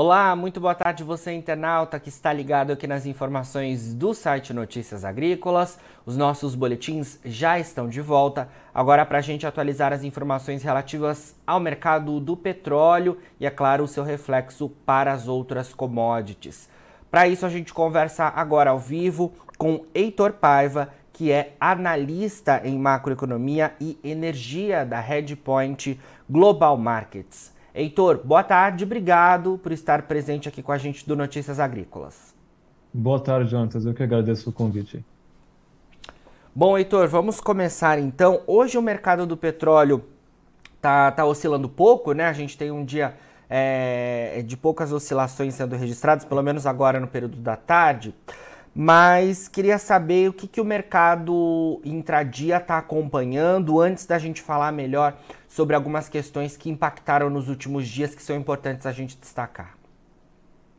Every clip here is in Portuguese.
Olá, muito boa tarde você internauta que está ligado aqui nas informações do site Notícias Agrícolas. Os nossos boletins já estão de volta. Agora para a gente atualizar as informações relativas ao mercado do petróleo e, é claro, o seu reflexo para as outras commodities. Para isso a gente conversa agora ao vivo com Heitor Paiva, que é analista em macroeconomia e energia da Redpoint Global Markets. Heitor, boa tarde, obrigado por estar presente aqui com a gente do Notícias Agrícolas. Boa tarde, Jonatas, eu que agradeço o convite. Bom, Heitor, vamos começar então. Hoje o mercado do petróleo tá, tá oscilando pouco, né? A gente tem um dia é, de poucas oscilações sendo registradas, pelo menos agora no período da tarde mas queria saber o que, que o mercado intradia está acompanhando antes da gente falar melhor sobre algumas questões que impactaram nos últimos dias que são importantes a gente destacar.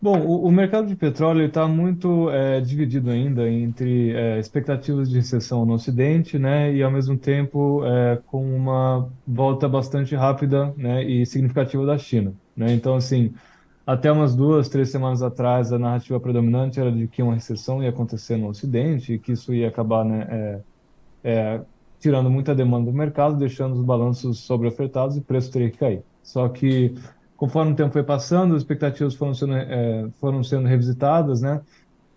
Bom, o, o mercado de petróleo está muito é, dividido ainda entre é, expectativas de recessão no Ocidente, né, e ao mesmo tempo é, com uma volta bastante rápida, né, e significativa da China, né. Então, assim, até umas duas, três semanas atrás, a narrativa predominante era de que uma recessão ia acontecer no Ocidente e que isso ia acabar né, é, é, tirando muita demanda do mercado, deixando os balanços sobreofertados e o preço teria que cair. Só que, conforme o tempo foi passando, as expectativas foram sendo, é, foram sendo revisitadas, né?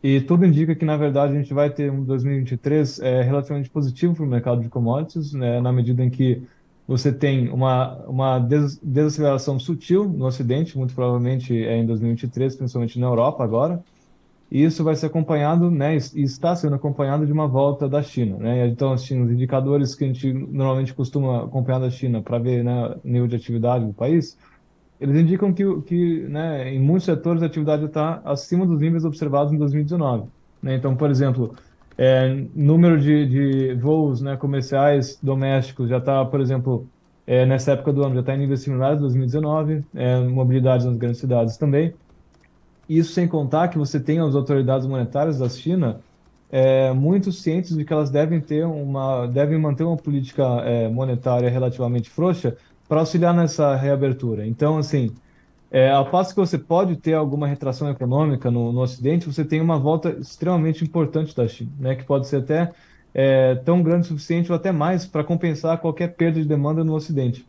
E tudo indica que, na verdade, a gente vai ter um 2023 é, relativamente positivo para o mercado de commodities, né, na medida em que você tem uma, uma des desaceleração sutil no Ocidente, muito provavelmente é em 2023, principalmente na Europa agora, e isso vai ser acompanhado, né, e está sendo acompanhado de uma volta da China, né, então assim, os indicadores que a gente normalmente costuma acompanhar da China para ver né, o nível de atividade do país, eles indicam que, que né, em muitos setores a atividade está acima dos níveis observados em 2019. Né? Então, por exemplo, é, número de, de voos né, comerciais domésticos já está, por exemplo, é, nessa época do ano, já está em níveis similares 2019, é, mobilidade nas grandes cidades também. Isso sem contar que você tem as autoridades monetárias da China é, muito cientes de que elas devem ter uma, devem manter uma política é, monetária relativamente frouxa para auxiliar nessa reabertura. Então, assim, é, ao passo que você pode ter alguma retração econômica no, no Ocidente, você tem uma volta extremamente importante da China, né, que pode ser até é, tão grande o suficiente ou até mais para compensar qualquer perda de demanda no Ocidente.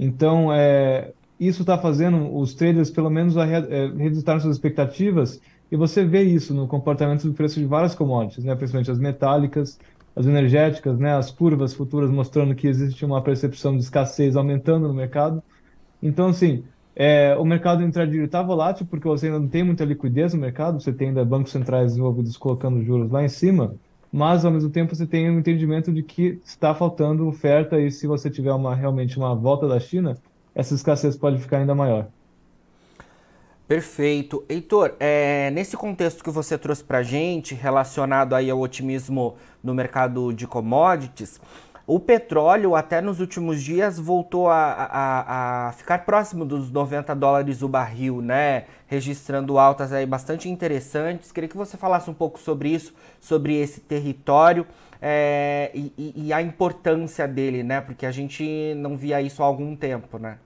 Então, é, isso está fazendo os traders, pelo menos, a, é, revisitar suas expectativas, e você vê isso no comportamento do preço de várias commodities, né, principalmente as metálicas, as energéticas, né, as curvas futuras mostrando que existe uma percepção de escassez aumentando no mercado. Então, assim, é, o mercado intradia está volátil porque você ainda não tem muita liquidez no mercado, você tem ainda bancos centrais envolvidos colocando juros lá em cima, mas ao mesmo tempo você tem um entendimento de que está faltando oferta e se você tiver uma, realmente uma volta da China, essa escassez pode ficar ainda maior. Perfeito. Heitor, é, nesse contexto que você trouxe para a gente, relacionado aí ao otimismo no mercado de commodities, o petróleo, até nos últimos dias, voltou a, a, a, ficar próximo dos 90 dólares o barril, né? Registrando altas aí bastante interessantes. Queria que você falasse um pouco sobre isso, sobre esse território é, e, e, a importância dele, né? Porque a gente não via isso há algum tempo, né?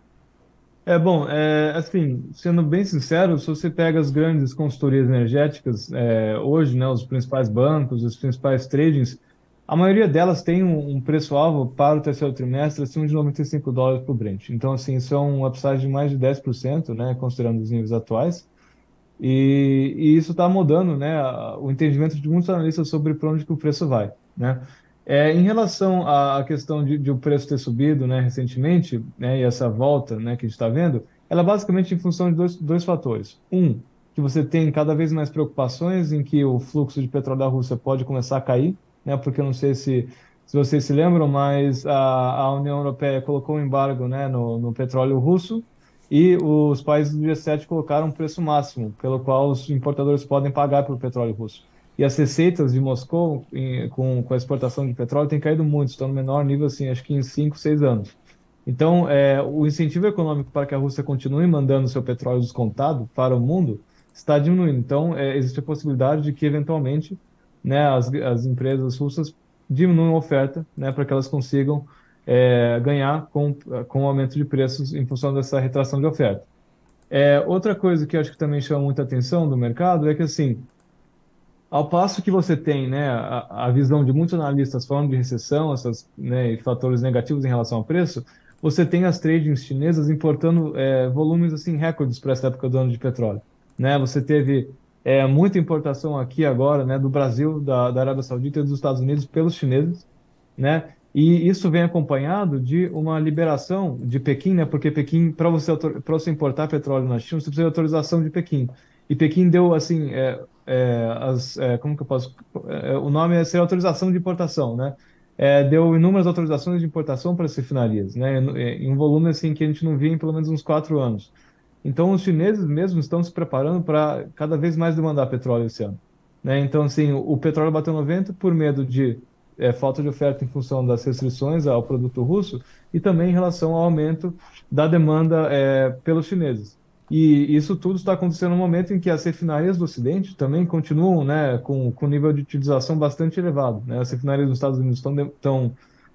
É bom, é, assim, sendo bem sincero, se você pega as grandes consultorias energéticas é, hoje, né, os principais bancos, os principais tradings, a maioria delas tem um, preço-alvo para o terceiro trimestre acima de 95 dólares por Brent. Então, assim, isso é um upside de mais de 10%, né, considerando os níveis atuais. E, e isso está mudando né, o entendimento de muitos analistas sobre para onde que o preço vai. Né? É, em relação à questão de, de, o preço ter subido né, recentemente, né, e essa volta né, que a gente está vendo, ela é basicamente em função de dois, dois fatores. Um, que você tem cada vez mais preocupações em que o fluxo de petróleo da Rússia pode começar a cair, né, porque eu não sei se, se vocês se lembram, mas a, a União Europeia colocou um embargo né, no, no petróleo russo e os países do G7 colocaram um preço máximo, pelo qual os importadores podem pagar pelo petróleo russo. E as receitas de Moscou em, com, com a exportação de petróleo têm caído muito, estão no menor nível, assim, acho que em 5, 6 anos. Então, é, o incentivo econômico para que a Rússia continue mandando seu petróleo descontado para o mundo está diminuindo. Então, é, existe a possibilidade de que, eventualmente, né, as, as empresas russas diminuam a oferta né, para que elas consigam é, ganhar com, com o aumento de preços em função dessa retração de oferta. É, outra coisa que acho que também chama muita atenção do mercado é que, assim, ao passo que você tem né, a, a visão de muitos analistas falando de recessão, esses né, fatores negativos em relação ao preço, você tem as tradings chinesas importando é, volumes assim recordes para essa época do ano de petróleo. Né? Você teve é, muita importação aqui agora né, do Brasil, da, da Arábia Saudita e dos Estados Unidos pelos chineses, né? E isso vem acompanhado de uma liberação de Pequim, né? Porque Pequim, para você, para você importar petróleo na China, você precisa de autorização de Pequim. E Pequim deu, assim, é, é, as, é, como que eu posso... É, o nome é ser autorização de importação, né? É, deu inúmeras autorizações de importação para as refinarias, né? Em um volume, assim, que a gente não via em pelo menos uns quatro anos. Então, os chineses mesmo estão se preparando para cada vez mais demandar petróleo esse ano. Né? Então, assim, o, petróleo bateu 90 por medo de é, falta de oferta em função das restrições ao produto russo e também em relação ao aumento da demanda é, pelos chineses. E isso tudo está acontecendo no momento em que as refinarias do Ocidente também continuam né, com, com nível de utilização bastante elevado. Né? As refinarias dos Estados Unidos estão, estão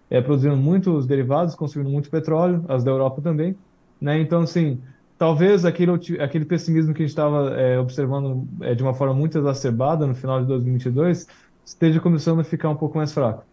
é, produzindo muitos derivados, consumindo muito petróleo, as da Europa também. Né? Então, assim, talvez aquele, aquele pessimismo que a gente estava é, observando é, de uma forma muito exacerbada no final de 2022 esteja começando a ficar um pouco mais fraco.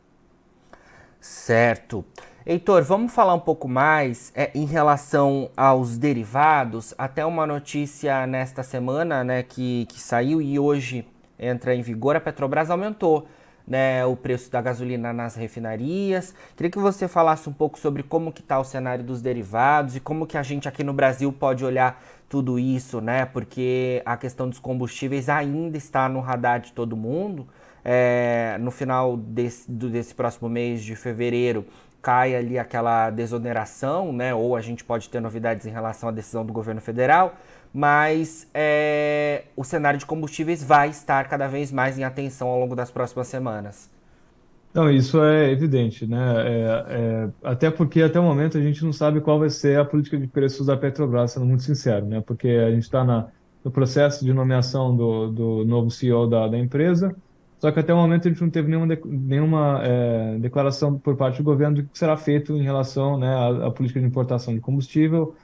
Certo. Heitor, vamos falar um pouco mais é, em relação aos derivados. Até uma notícia nesta semana né, que, que saiu e hoje entra em vigor. A Petrobras aumentou né, o preço da gasolina nas refinarias. Queria que você falasse um pouco sobre como que está o cenário dos derivados e como que a gente aqui no Brasil pode olhar tudo isso, né? Porque a questão dos combustíveis ainda está no radar de todo mundo é, no final desse, desse próximo mês de fevereiro cai ali aquela desoneração, né? Ou a gente pode ter novidades em relação à decisão do governo federal, mas é, o cenário de combustíveis vai estar cada vez mais em atenção ao longo das próximas semanas. Não, isso é evidente, né? É, é, até porque até o momento a gente não sabe qual vai ser a política de preços da Petrobras, sendo muito sincero, né? Porque a gente está no processo de nomeação do, do novo CEO da, da empresa, só que até o momento a gente não teve nenhuma, nenhuma é, declaração por parte do governo do que será feito em relação né, à, à política de importação de combustível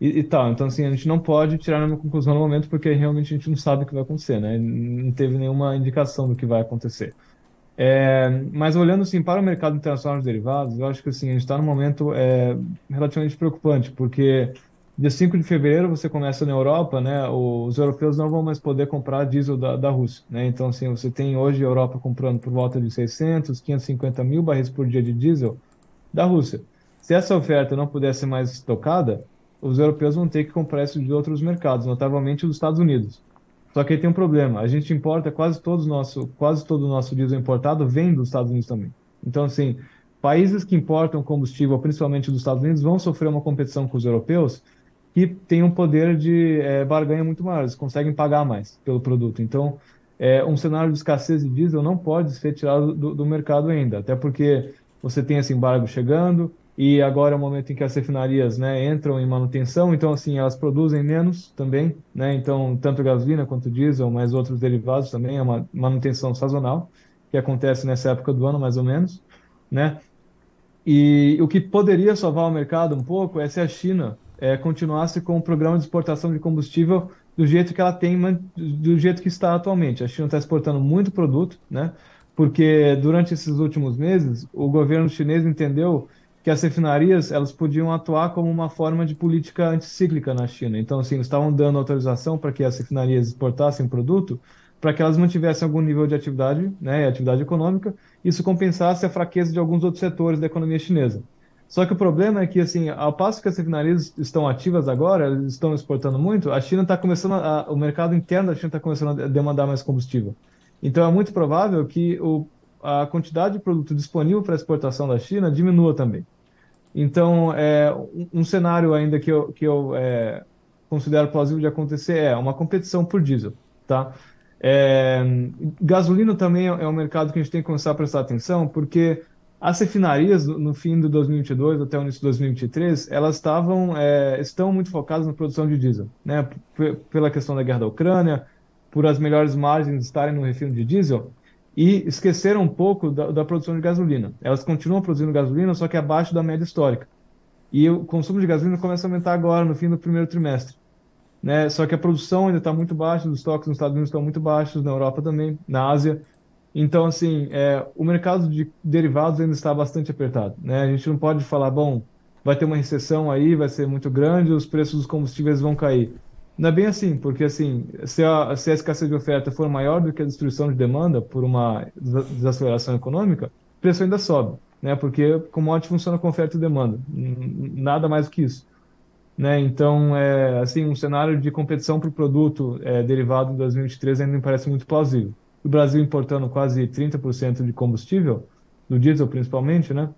e, e, tal. Então, assim, a gente não pode tirar nenhuma conclusão no momento porque realmente a gente não sabe o que vai acontecer, né? Não teve nenhuma indicação do que vai acontecer. É, mas olhando assim para o mercado internacional de derivados, eu acho que assim, a gente está num momento é, relativamente preocupante, porque Dia 5 de fevereiro você começa na Europa, né? Os europeus não vão mais poder comprar diesel da, da Rússia, né? Então, assim, você tem hoje a Europa comprando por volta de 600, 550 mil barris por dia de diesel da Rússia. Se essa oferta não puder ser mais estocada, os europeus vão ter que comprar isso de outros mercados, notavelmente dos Estados Unidos. Só que aí tem um problema, a gente importa quase todo o nosso, quase todo o nosso diesel importado vem dos Estados Unidos também. Então, assim, países que importam combustível, principalmente dos Estados Unidos, vão sofrer uma competição com os europeus que têm um poder de é, barganha muito maior, eles conseguem pagar mais pelo produto. Então, é, um cenário de escassez de diesel não pode ser tirado do, do mercado ainda, até porque você tem esse embargo chegando e agora é o momento em que as refinarias né, entram em manutenção, então assim elas produzem menos também, né? Então tanto gasolina quanto diesel, mas outros derivados também é uma manutenção sazonal que acontece nessa época do ano mais ou menos, né? E o que poderia salvar o mercado um pouco é se a China é, continuasse com o programa de exportação de combustível do jeito que ela tem, do jeito que está atualmente. A China está exportando muito produto, né? Porque durante esses últimos meses o governo chinês entendeu que as refinarias elas podiam atuar como uma forma de política anticíclica na China. Então, assim, eles estavam dando autorização para que as refinarias exportassem produto para que elas mantivessem algum nível de atividade, né, atividade econômica, isso compensasse a fraqueza de alguns outros setores da economia chinesa. Só que o problema é que, assim, ao passo que as refinarias estão ativas agora, estão exportando muito, a China está começando, a, o mercado interno da China está começando a demandar mais combustível. Então é muito provável que o, a quantidade de produto disponível para exportação da China diminua também. Então, é, um, cenário ainda que eu, que eu é, considero plausível de acontecer é uma competição por diesel, tá? É, gasolina também é um mercado que a gente tem que começar a prestar atenção, porque as refinarias, no fim de 2022 até o início de 2023, elas estavam, é, estão muito focadas na produção de diesel, né? pela questão da guerra da Ucrânia, por as melhores margens estarem no refino de diesel, e esqueceram um pouco da, da, produção de gasolina. Elas continuam produzindo gasolina, só que abaixo da média histórica. E o consumo de gasolina começa a aumentar agora, no fim do primeiro trimestre. né? Só que a produção ainda está muito baixa, os estoques nos Estados Unidos estão muito baixos, na Europa também, na Ásia. Então, assim, é, o mercado de derivados ainda está bastante apertado, né? A gente não pode falar, bom, vai ter uma recessão aí, vai ser muito grande, os preços dos combustíveis vão cair. Não é bem assim, porque assim, se a, se a escassez de oferta for maior do que a destruição de demanda por uma desaceleração econômica, o preço ainda sobe, né? Porque commodity funciona com oferta e demanda, nada mais do que isso. Né? Então, é, assim, um cenário de competição para o produto é, derivado em 2023 ainda me parece muito plausível. O Brasil importando quase 30% de combustível, do diesel principalmente, né?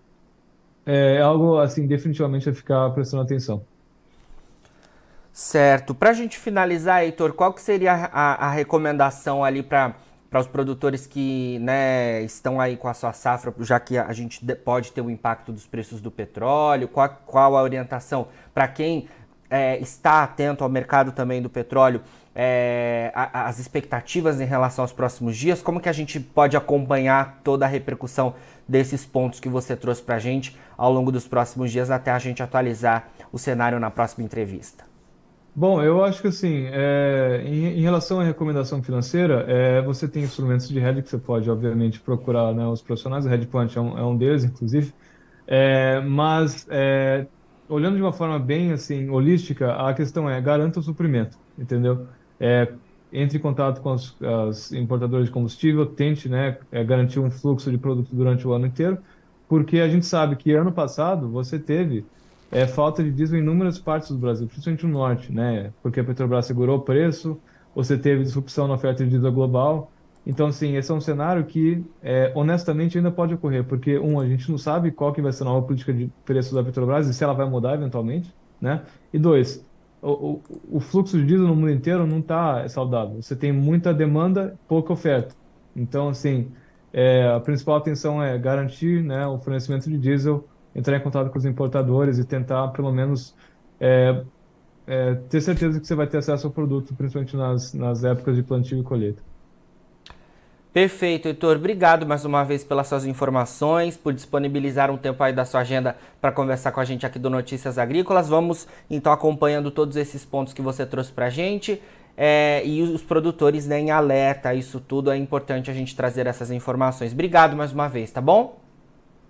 É algo, assim, definitivamente a ficar prestando atenção. Certo. Para a gente finalizar, Heitor, qual que seria a, a recomendação ali para para os produtores que né, estão aí com a sua safra, já que a gente pode ter o um impacto dos preços do petróleo, qual, qual a orientação para quem é, está atento ao mercado também do petróleo, é, a, as expectativas em relação aos próximos dias, como que a gente pode acompanhar toda a repercussão desses pontos que você trouxe para a gente ao longo dos próximos dias até a gente atualizar o cenário na próxima entrevista? Bom, eu acho que assim, é, em, em, relação à recomendação financeira, é, você tem instrumentos de hedge que você pode, obviamente, procurar né, os profissionais, o Hedge é um, é um deles, inclusive, é, mas é, olhando de uma forma bem assim holística, a questão é garanta o suprimento, entendeu? É, entre em contato com as, as importadoras de combustível, tente né, garantir um fluxo de produto durante o ano inteiro, porque a gente sabe que ano passado você teve é falta de diesel em inúmeras partes do Brasil, principalmente no norte, né? Porque a Petrobras segurou o preço, você teve disrupção na oferta de diesel global. Então, assim, esse é um cenário que, é, honestamente, ainda pode ocorrer, porque, um, a gente não sabe qual que vai ser a nova política de preço da Petrobras e se ela vai mudar eventualmente, né? E dois, o, o, o fluxo de diesel no mundo inteiro não está saudável. Você tem muita demanda, pouca oferta. Então, assim, é, a principal atenção é garantir né, o fornecimento de diesel entrar em contato com os importadores e tentar, pelo menos, é, é, ter certeza que você vai ter acesso ao produto, principalmente nas, nas épocas de plantio e colheita. Perfeito, Heitor. Obrigado mais uma vez pelas suas informações, por disponibilizar um tempo aí da sua agenda para conversar com a gente aqui do Notícias Agrícolas. Vamos então acompanhando todos esses pontos que você trouxe para a gente. É, e os produtores né, em alerta, isso tudo é importante a gente trazer essas informações. Obrigado mais uma vez, tá bom?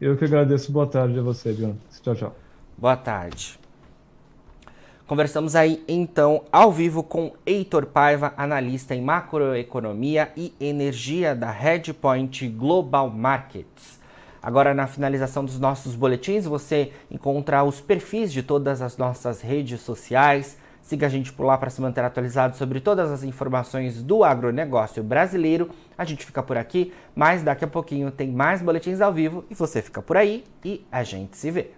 Eu que agradeço. Boa tarde a você, John. Tchau, tchau. Boa tarde. Conversamos aí então ao vivo com Heitor Paiva, analista em macroeconomia e energia da Redpoint Global Markets. Agora, na finalização dos nossos boletins, você encontra os perfis de todas as nossas redes sociais Siga a gente por lá para se manter atualizado sobre todas as informações do agronegócio brasileiro. A gente fica por aqui, mas daqui a pouquinho tem mais boletins ao vivo e você fica por aí e a gente se vê.